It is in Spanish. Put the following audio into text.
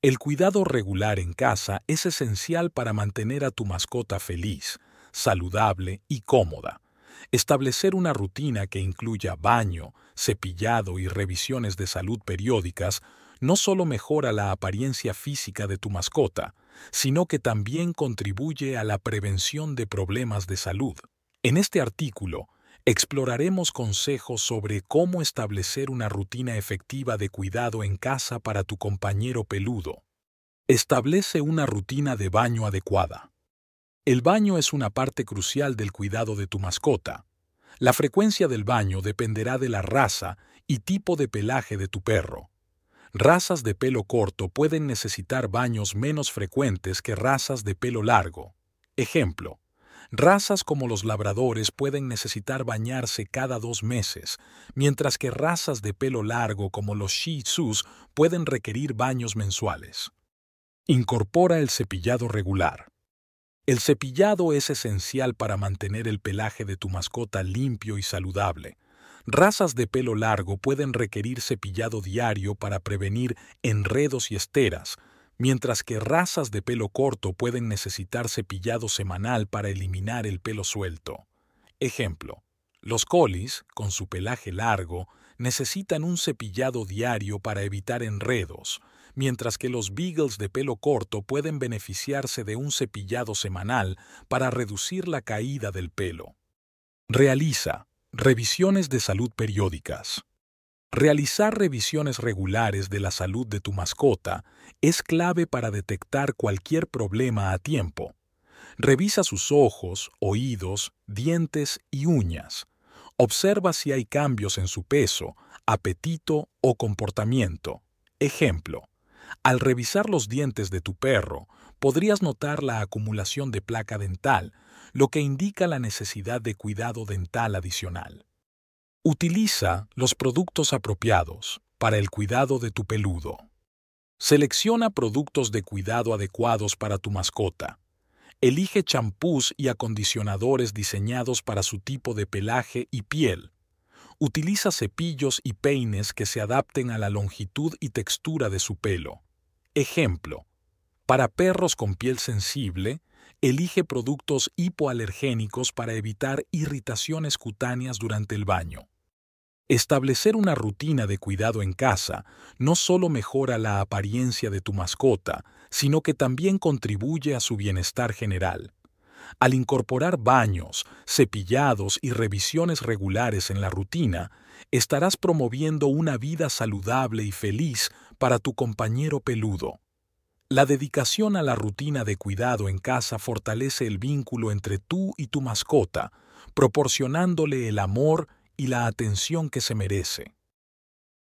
El cuidado regular en casa es esencial para mantener a tu mascota feliz, saludable y cómoda. Establecer una rutina que incluya baño, cepillado y revisiones de salud periódicas no solo mejora la apariencia física de tu mascota, sino que también contribuye a la prevención de problemas de salud. En este artículo, exploraremos consejos sobre cómo establecer una rutina efectiva de cuidado en casa para tu compañero peludo. Establece una rutina de baño adecuada. El baño es una parte crucial del cuidado de tu mascota. La frecuencia del baño dependerá de la raza y tipo de pelaje de tu perro. Razas de pelo corto pueden necesitar baños menos frecuentes que razas de pelo largo. Ejemplo, razas como los labradores pueden necesitar bañarse cada dos meses, mientras que razas de pelo largo como los Shih Tzus pueden requerir baños mensuales. Incorpora el cepillado regular. El cepillado es esencial para mantener el pelaje de tu mascota limpio y saludable Razas de pelo largo pueden requerir cepillado diario para prevenir enredos y esteras, mientras que razas de pelo corto pueden necesitar cepillado semanal para eliminar el pelo suelto. Ejemplo, los colis, con su pelaje largo, necesitan un cepillado diario para evitar enredos, mientras que los beagles de pelo corto pueden beneficiarse de un cepillado semanal para reducir la caída del pelo. Realiza, Revisiones de salud periódicas. Realizar revisiones regulares de la salud de tu mascota es clave para detectar cualquier problema a tiempo. Revisa sus ojos, oídos, dientes y uñas. Observa si hay cambios en su peso, apetito o comportamiento. Ejemplo, al revisar los dientes de tu perro, podrías notar la acumulación de placa dental, lo que indica la necesidad de cuidado dental adicional. Utiliza los productos apropiados para el cuidado de tu peludo. Selecciona productos de cuidado adecuados para tu mascota. Elige champús y acondicionadores diseñados para su tipo de pelaje y piel. Utiliza cepillos y peines que se adapten a la longitud y textura de su pelo. Ejemplo, para perros con piel sensible, elige productos hipoalergénicos para evitar irritaciones cutáneas durante el baño. Establecer una rutina de cuidado en casa no solo mejora la apariencia de tu mascota, sino que también contribuye a su bienestar general. Al incorporar baños, cepillados y revisiones regulares en la rutina, estarás promoviendo una vida saludable y feliz para tu compañero peludo. La dedicación a la rutina de cuidado en casa fortalece el vínculo entre tú y tu mascota, proporcionándole el amor y la atención que se merece.